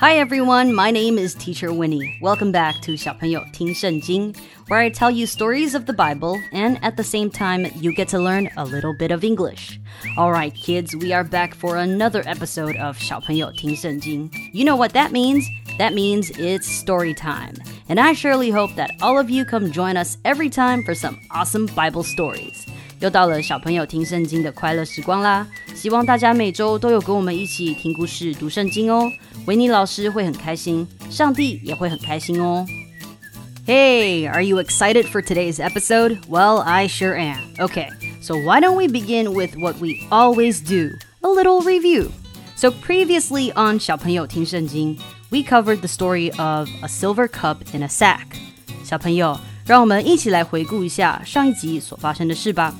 Hi everyone, my name is Teacher Winnie. Welcome back to 小朋友听圣经 where I tell you stories of the Bible and at the same time you get to learn a little bit of English. All right, kids, we are back for another episode of 小朋友听圣经. You know what that means? That means it's story time. And I surely hope that all of you come join us every time for some awesome Bible stories. 又到了小朋友听圣经的快乐时光啦！希望大家每周都有跟我们一起听故事、读圣经哦。 维尼老师会很开心，上帝也会很开心哦。Hey, are you excited for today's episode? Well, I sure am. Okay, so why don't we begin with what we always do a little review. So, previously on 小朋友听圣经, we covered the story of a silver cup in a sack. 小朋友，让我们一起来回顾一下上一集所发生的事吧。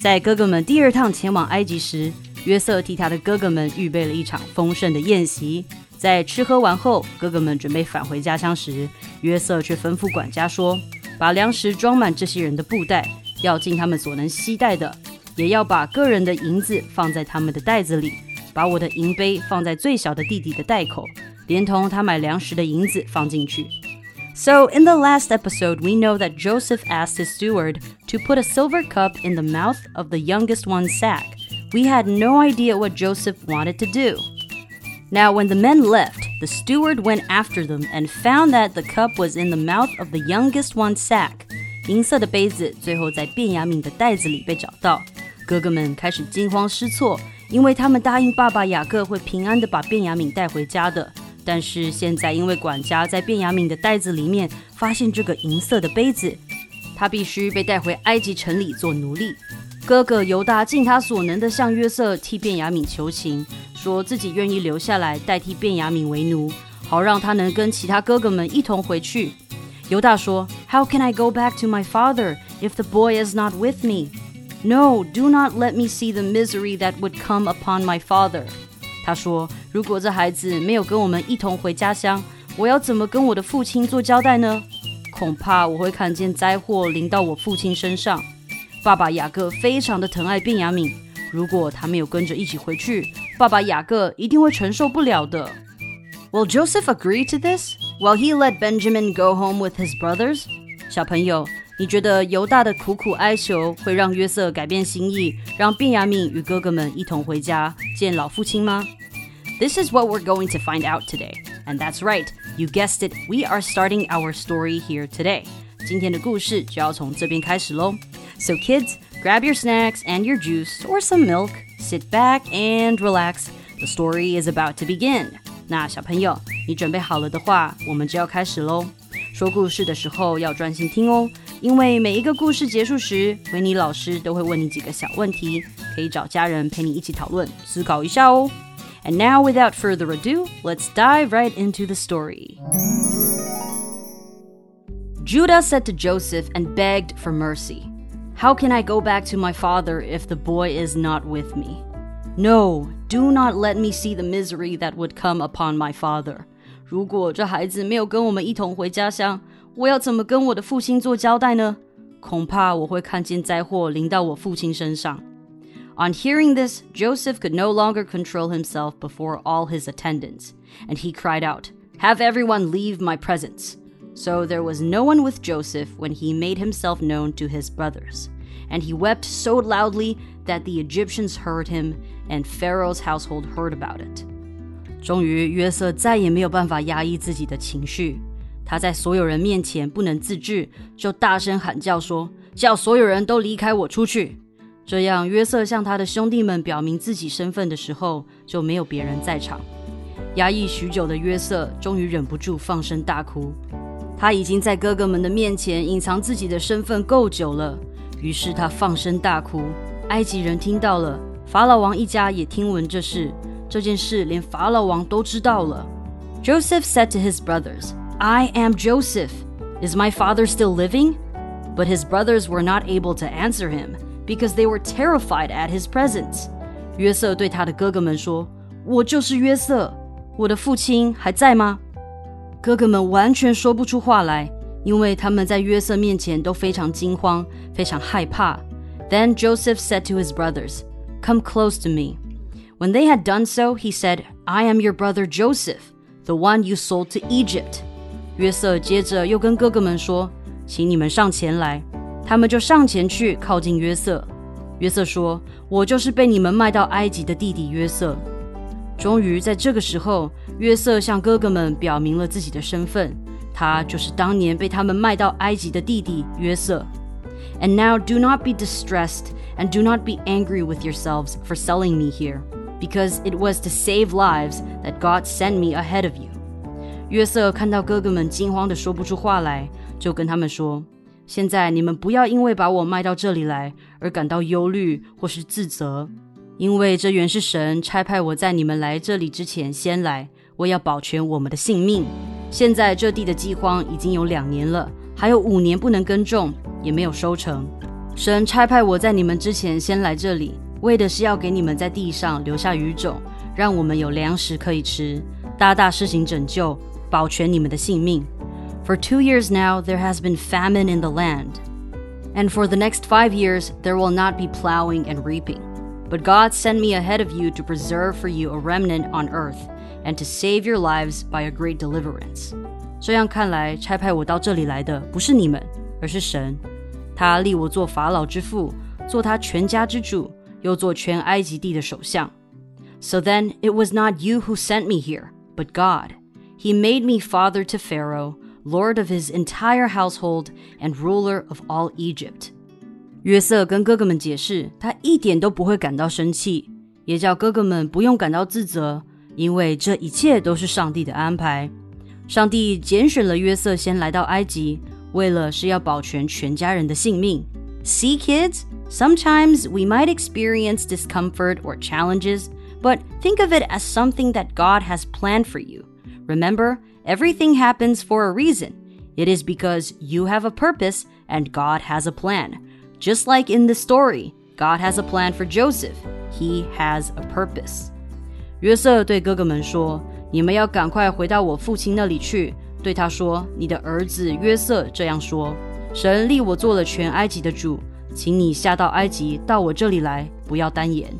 在哥哥们第二趟前往埃及时，约瑟替他的哥哥们预备了一场丰盛的宴席。 在吃喝完后，哥哥们准备返回家乡时，约瑟却吩咐管家说：“把粮食装满这些人的布袋，要尽他们所能携带的，也要把各人的银子放在他们的袋子里，把我的银杯放在最小的弟弟的袋口，连同他买粮食的银子放进去。” So, in the last episode, we know that Joseph asked his steward to put a silver cup in the mouth of the youngest one's sack. We had no idea what Joseph wanted to do. Now, when the men left, the steward went after them and found that the cup was in the mouth of the youngest one's sack. 银色的杯子最后在卞雅敏的袋子里被找到，哥哥们开始惊慌失措，因为他们答应爸爸雅各会平安的把卞雅敏带回家的。但是现在，因为管家在卞雅敏的袋子里面发现这个银色的杯子，他必须被带回埃及城里做奴隶。哥哥犹大尽他所能的向约瑟替卞雅敏求情，说自己愿意留下来代替卞雅敏为奴，好让他能跟其他哥哥们一同回去。犹大说：“How can I go back to my father if the boy is not with me? No, do not let me see the misery that would come upon my father.” 他说：“如果这孩子没有跟我们一同回家乡，我要怎么跟我的父亲做交代呢？恐怕我会看见灾祸临到我父亲身上。爸爸雅各非常的疼爱便雅悯，如果他没有跟着一起回去，爸爸雅各一定会承受不了的。Will Joseph agree to this? Will he let Benjamin go home with his brothers? 小朋友，你觉得犹大的苦苦哀求会让约瑟改变心意，让便雅悯与哥哥们一同回家见老父亲吗？This is what we're going to find out today. And that's right, you guessed it, we are starting our story here today. 今天的故事就要从这边开始喽。So kids, grab your snacks and your juice or some milk, sit back and relax. The story is about to begin. 那小朋友，你准备好了的话，我们就要开始喽。说故事的时候要专心听哦，因为每一个故事结束时，维尼老师都会问你几个小问题，可以找家人陪你一起讨论、思考一下哦。and now, without further ado, let's dive right into the story. Judah said to Joseph and begged for mercy. How can I go back to my father if the boy is not with me? No, do not let me see the misery that would come upon my father. 如果这孩子没有跟我们一同回家乡，我要怎么跟我的父亲做交代呢？恐怕我会看见灾祸临到我父亲身上。on hearing this, Joseph could no longer control himself before all his attendants, and he cried out, Have everyone leave my presence! So there was no one with Joseph when he made himself known to his brothers. And he wept so loudly that the Egyptians heard him, and Pharaoh's household heard about it. 终于，约瑟再也没有办法压抑自己的情绪，他在所有人面前不能自制，就大声喊叫说：“叫所有人都离开我出去！”这样，约瑟向他的兄弟们表明自己身份的时候，就没有别人在场。压抑许久的约瑟终于忍不住放声大哭。 他已经在哥哥们的面前隐藏自己的身份够久了，于是他放声大哭。埃及人听到了，法老王一家也听闻这事。这件事连法老王都知道了。Joseph said to his brothers, "I am Joseph. Is my father still living?" But his brothers were not able to answer him. because they were terrified at his presence. 约瑟对他的哥哥们说：“ 我就是约瑟，我的父亲还在吗？” 哥哥们完全说不出话来，因为他们在约瑟面前都非常惊慌，非常害怕。Then Joseph said to his brothers, Come close to me. When they had done so, he said, I am your brother Joseph, the one you sold to Egypt. 约瑟接着又跟哥哥们说：“请你们上前来。”他们就上前去靠近约瑟。约瑟说：“我就是被你们卖到埃及的弟弟约瑟。” 终于在这个时候，约瑟向哥哥们表明了自己的身份，他就是当年被他们卖到埃及的弟弟约瑟。And now do not be distressed and do not be angry with yourselves for selling me here, because it was to save lives that God sent me ahead of you. 约瑟看到哥哥们惊慌的说不出话来，就跟他们说：“现在你们不要因为把我卖到这里来而感到忧虑或是自责。” 因为这原是神差派我在你们来这里之前先来，我要保全我们的性命。现在这地的饥荒已经有两年了，还有五年不能耕种，也没有收成。神差派我在你们之前先来这里，为的是要给你们在地上留下余种，让我们有粮食可以吃，大大施行拯救，保全你们的性命。For two years now there has been famine in the land, and for the next five years there will not be plowing and reaping. But God sent me ahead of you to preserve for you a remnant on earth, and to save your lives by a great deliverance. 这样看来，差派我到这里来的不是你们，而是神。他立我做法老之父，做他全家之主，又做全埃及地的首相。So then it was not you who sent me here, but God. He made me father to Pharaoh, lord of his entire household, and ruler of all Egypt. 约瑟跟哥哥们解释，他一点都不会感到生气，也叫哥哥们不用感到自责，因为这一切都是上帝的安排。上帝拣选了约瑟先来到埃及，为了是要保全全家人的性命。See, kids, sometimes we might experience discomfort or challenges, but think of it as something that God has planned for you. Remember, everything happens for a reason. It is because you have a purpose and God has a plan. Just like in the story, God has a plan for Joseph. He has a purpose. 约瑟对哥哥们说：“你们要赶快回到我父亲那里去。”对他说：“你的儿子约瑟这样说：神立我做了全埃及的主，请你下到埃及，到我这里来，不要耽延。”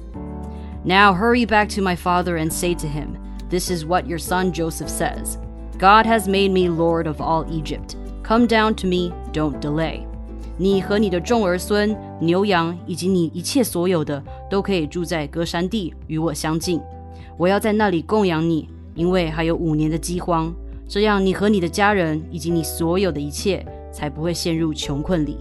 Now hurry back to my father and say to him, This is what your son Joseph says God has made me lord of all Egypt. Come down to me, don't delay. 你和你的众儿孙、牛羊以及你一切所有的，都可以住在歌珊地，与我相近。我要在那里供养你，因为还有五年的饥荒，这样你和你的家人以及你所有的一切才不会陷入穷困里。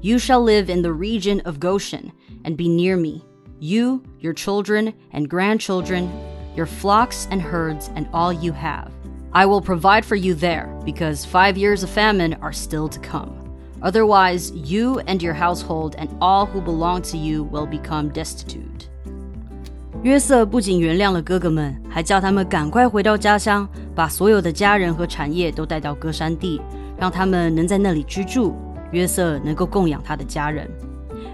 You shall live in the region of Goshen and be near me, you, your children and grandchildren, your flocks and herds, and all you have. I will provide for you there because five years of famine are still to come. Otherwise, you and your household and all who belong to you will become destitute. 约瑟不仅原谅了哥哥们，还叫他们赶快回到家乡，把所有的家人和产业都带到歌珊地，让他们能在那里居住。约瑟能够供养他的家人。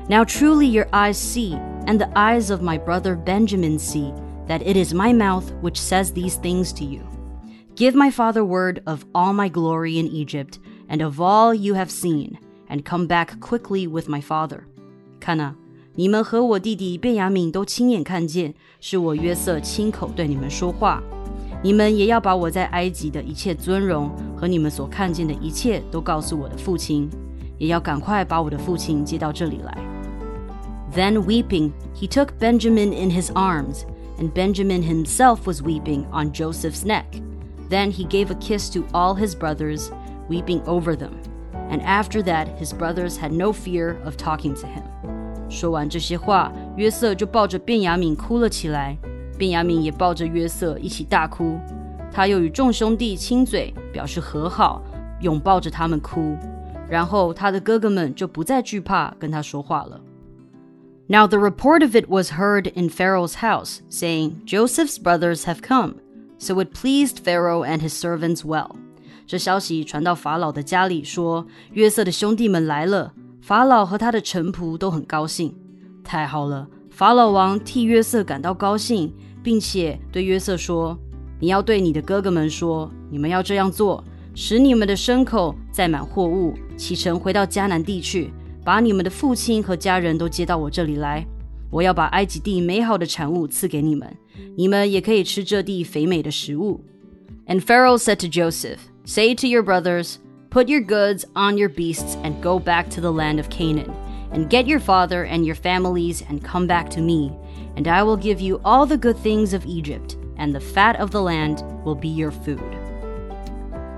Now truly your eyes see, and the eyes of my brother Benjamin see, that it is my mouth which says these things to you. Give my father word of all my glory in Egypt and of all you have seen, and come back quickly with my father。”看呐、啊，你们和我弟弟便雅悯都亲眼看见，是我约瑟亲口对你们说话。你们也要把我在埃及的一切尊荣和你们所看见的一切都告诉我的父亲，也要赶快把我的父亲接到这里来。Then weeping, he took Benjamin in his arms, and Benjamin himself was weeping on Joseph's neck. Then he gave a kiss to all his brothers, weeping over them. And after that, his brothers had no fear of talking to him. 说完这些话，约瑟就抱着便雅悯哭了起来，便雅悯也抱着约瑟一起大哭。他又与众兄弟亲嘴，表示和好，拥抱着他们哭。然后他的哥哥们就不再惧怕跟他说话了。Now the report of it was heard in Pharaoh's house, saying, Joseph's brothers have come. So it pleased Pharaoh and his servants well. 这消息传到法老的家里，说约瑟的兄弟们来了。法老和他的臣仆都很高兴。太好了，法老王替约瑟感到高兴，并且对约瑟说：“你要对你的哥哥们说，你们要这样做，使你们的牲口载满货物，启程回到迦南地去，把你们的父亲和家人都接到我这里来。我要把埃及地美好的产物赐给你们，你们也可以吃这地肥美的食物。” And Pharaoh said to Joseph, "Say to your brothers." Put your goods on your beasts and go back to the land of Canaan, and get your father and your families and come back to me, and I will give you all the good things of Egypt, and the fat of the land will be your food.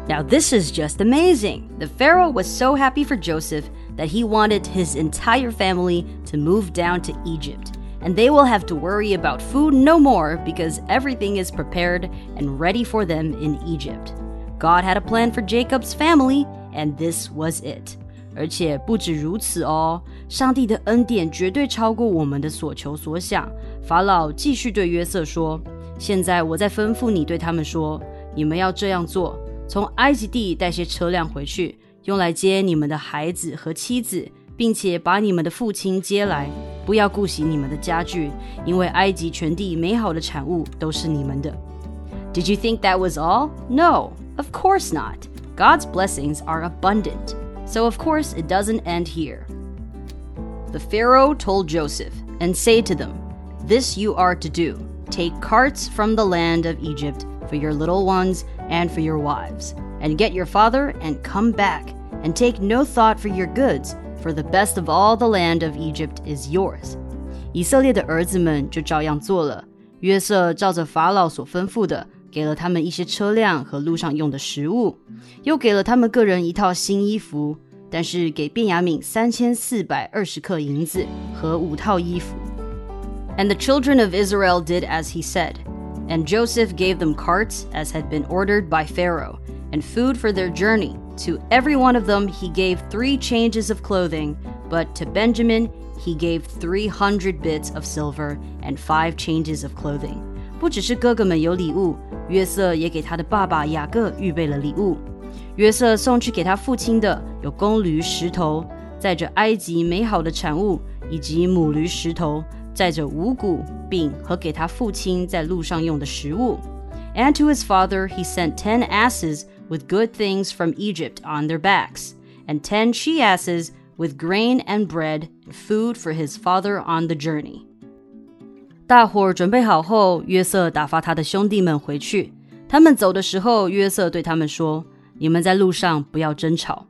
Now, this is just amazing. The Pharaoh was so happy for Joseph that he wanted his entire family to move down to Egypt. And they will have to worry about food no more because everything is prepared and ready for them in Egypt. God had a plan for Jacob's family, and this was it. 而且不止如此哦，上帝的恩典绝对超过我们的所求所想。法老继续对约瑟说：“现在我在吩咐你对他们说，你们要这样做：从埃及地带些车辆回去，用来接你们的孩子和妻子，并且把你们的父亲接来。不要顾惜你们的家具，因为埃及全地美好的产物都是你们的。” Did you think that was all? No. Of course not. God's blessings are abundant. So, of course, it doesn't end here. The Pharaoh told Joseph, and say to them, This you are to do take carts from the land of Egypt for your little ones and for your wives, and get your father and come back, and take no thought for your goods, for the best of all the land of Egypt is yours. 以色列的儿子们就照样做了。约瑟照着法老所吩咐的， 给了他们一些车辆和路上用的食物，又给了他们各人一套新衣服，但是给便雅悯三千四百二十克银子和五套衣服。And the children of Israel did as he said, and Joseph gave them carts as had been ordered by Pharaoh, and food for their journey. To every one of them he gave three changes of clothing, but to Benjamin he gave 300 bits of silver and five changes of clothing. 不只是哥哥们有礼物，约瑟也给他的爸爸雅各预备了礼物。约瑟送去给他父亲的有公驴十头，载着埃及美好的产物，以及母驴十头，载着五谷饼和给他父亲在路上用的食物。And to his father he sent ten asses with good things from Egypt on their backs, and ten she asses with grain and bread and food for his father on the journey. 大伙儿准备好后，约瑟打发他的兄弟们回去。他们走的时候，约瑟对他们说：“你们在路上不要争吵。”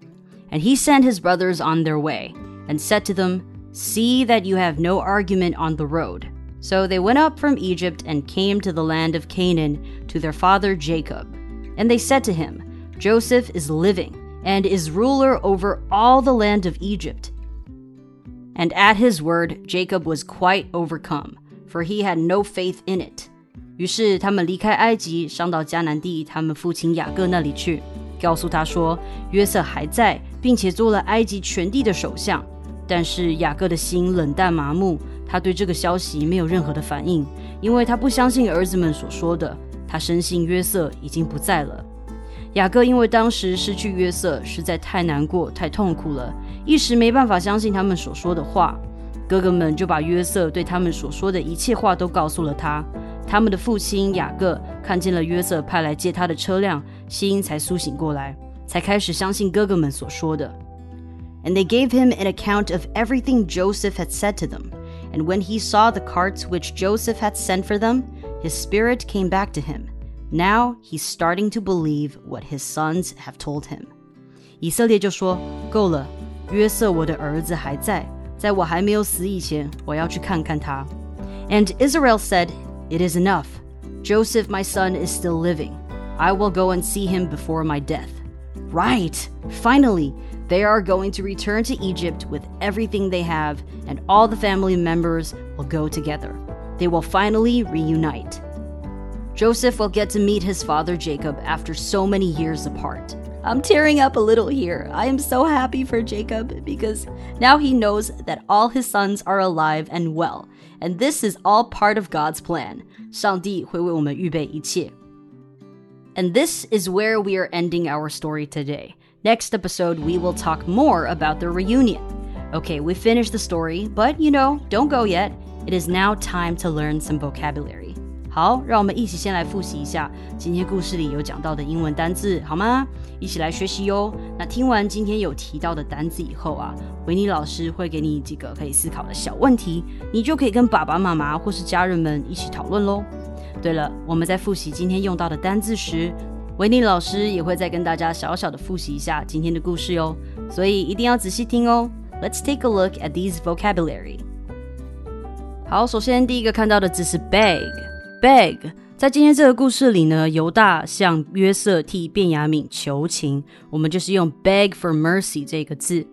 And he sent his brothers on their way and said to them, See that you have no argument on the road. So they went up from Egypt and came to the land of Canaan to their father Jacob. And they said to him, Joseph is living and is ruler over all the land of Egypt. And at his word, Jacob was quite overcome For he had no faith in it. 于是他们离开埃及，上到迦南地他们父亲雅各那里去，告诉他说约瑟还在，并且做了埃及全地的首相。但是雅各的心冷淡麻木，他对这个消息没有任何的反应，因为他不相信儿子们所说的，他深信约瑟已经不在了。雅各因为当时失去约瑟实在太难过、太痛苦了，一时没办法相信他们所说的话。哥哥们就把约瑟对他们所说的一切话都告诉了他。他们的父亲雅各看见了约瑟派来接他的车辆，心才苏醒过来，才开始相信哥哥们所说的。And they gave him an account of everything Joseph had said to them. And when he saw the carts which Joseph had sent for them, his spirit came back to him. Now he's starting to believe what his sons have told him. 以色列就说：“够了，约瑟我的儿子还在。” 在我还没有死以前，我要去看看他。And Israel said, It is enough. Joseph, my son, is still living. I will go and see him before my death. Right! Finally, they are going to return to Egypt with everything they have, and all the family members will go together. They will finally reunite. Joseph will get to meet his father Jacob after so many years apart. I'm tearing up a little here. I am so happy for Jacob because now he knows that all his sons are alive and well, and this is all part of God's plan. 上帝会为我们预备一切. And this is where we are ending our story today. Next episode, we will talk more about the reunion. Okay, we finished the story, but you know, don't go yet. It is now time to learn some vocabulary. 好，让我们一起先来复习一下今天故事里有讲到的英文单字，好吗？一起来学习哟。那听完今天有提到的单字以后啊，维尼老师会给你几个可以思考的小问题，你就可以跟爸爸妈妈或是家人们一起讨论喽。对了，我们在复习今天用到的单字时，维尼老师也会再跟大家小小的复习一下今天的故事哟，所以一定要仔细听哦。Let's take a look at these vocabulary. 好，首先第一个看到的字是 bag beg，。在今天这个故事里呢，犹大向约瑟替便雅悯求情，我们就是用 beg for mercy 这个字。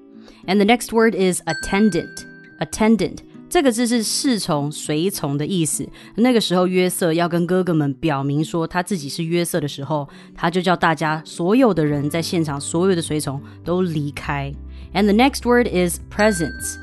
And the next word is attendant，attendant 这个字是侍从、随从的意思。那个时候约瑟要跟哥哥们表明说他自己是约瑟的时候，他就叫大家所有的人在现场所有的随从都离开。And the next word is presence。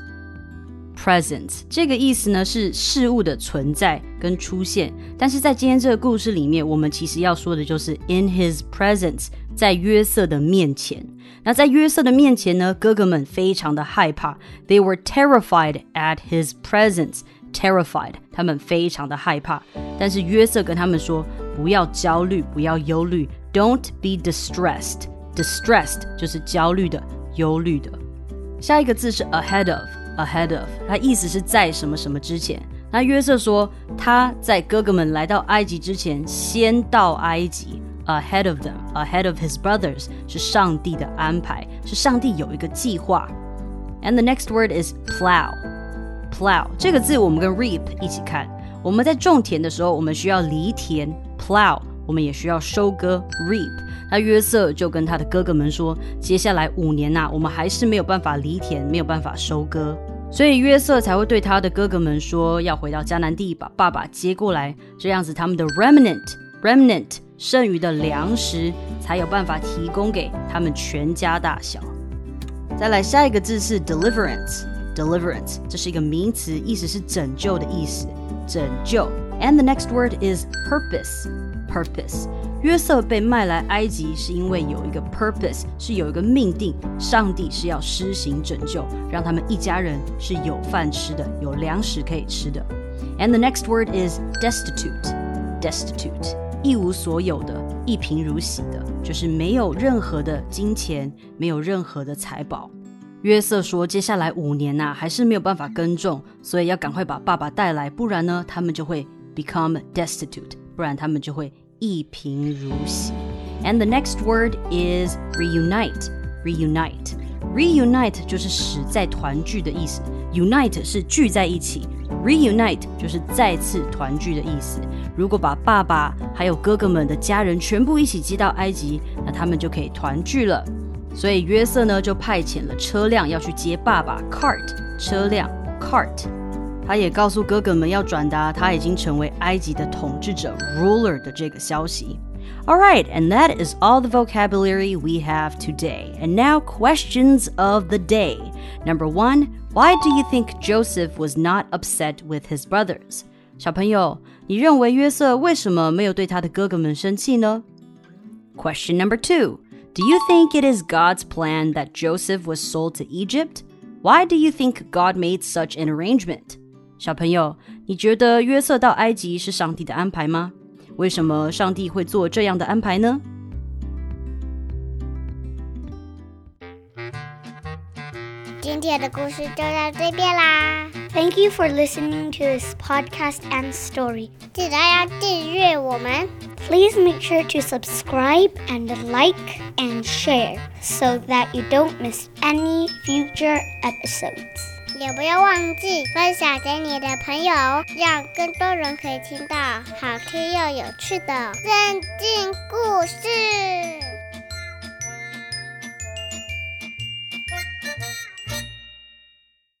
Presence 这个意思呢是事物的存在跟出现，但是在今天这个故事里面，我们其实要说的就是 in his presence，在约瑟的面前。那在约瑟的面前呢，哥哥们非常的害怕，they were terrified at his presence，terrified，他们非常的害怕。但是约瑟跟他们说，不要焦虑，不要忧虑，don't be distressed，distressed 就是焦虑的、忧虑的。下一个字是 ahead of。Ahead of，它意思是在什么什么之前。那约瑟说他在哥哥们来到埃及之前先到埃及，ahead of them，ahead of his brothers 是上帝的安排，是上帝有一个计划。And the next word is plow，plow 这个字我们跟 reap 一起看。我们在种田的时候，我们需要犁田 plow，我们也需要收割 reap。那约瑟就跟他的哥哥们说，接下来五年呐，我们还是没有办法犁田，没有办法收割。所以约瑟才会对他的哥哥们说，要回到迦南地把爸爸接过来，这样子他们的 remnant remnant 剩余的粮食才有办法提供给他们全家大小。再来下一个字是 deliverance deliverance，这是一个名词，意思是拯救的意思，拯救。And the next word is purpose purpose。约瑟被卖来埃及，是因为有一个 purpose，是有一个命定，上帝是要施行拯救，让他们一家人是有饭吃的，有粮食可以吃的。And the next word is destitute，destitute，一无所有的，一贫如洗的，就是没有任何的金钱，没有任何的财宝。约瑟说，接下来五年呐，还是没有办法耕种，所以要赶快把爸爸带来，不然呢，他们就会 become destitute，不然他们就会。 一贫如洗。And the next word is reunite. Reunite. Reunite 就是使再团聚的意思。Unite 是聚在一起。Reunite 就是再次团聚的意思。如果把爸爸还有哥哥们的家人全部一起接到埃及，那他们就可以团聚了。所以约瑟呢就派遣了车辆要去接爸爸，cart 车辆，cart。他也告诉哥哥们要转达他已经成为埃及的统治者 ruler 的这个消息。Alright, and that is all the vocabulary we have today. And now, questions of the day. Number one, why do you think Joseph was not upset with his brothers? 小朋友，你认为约瑟为什么没有对他的哥哥们生气呢？Question number two, do you think it is God's plan that Joseph was sold to Egypt? Why do you think God made such an arrangement? 小朋友，你觉得约瑟到埃及是上帝的安排吗？为什么上帝会做这样的安排呢？今天的故事就到这边啦。Thank you for listening to this podcast and story. 记得要订阅我们。Please make sure to subscribe and like and share so that you don't miss any future episodes. 也不要忘记分享给你的朋友，让更多人可以听到好听又有趣的圣经故事。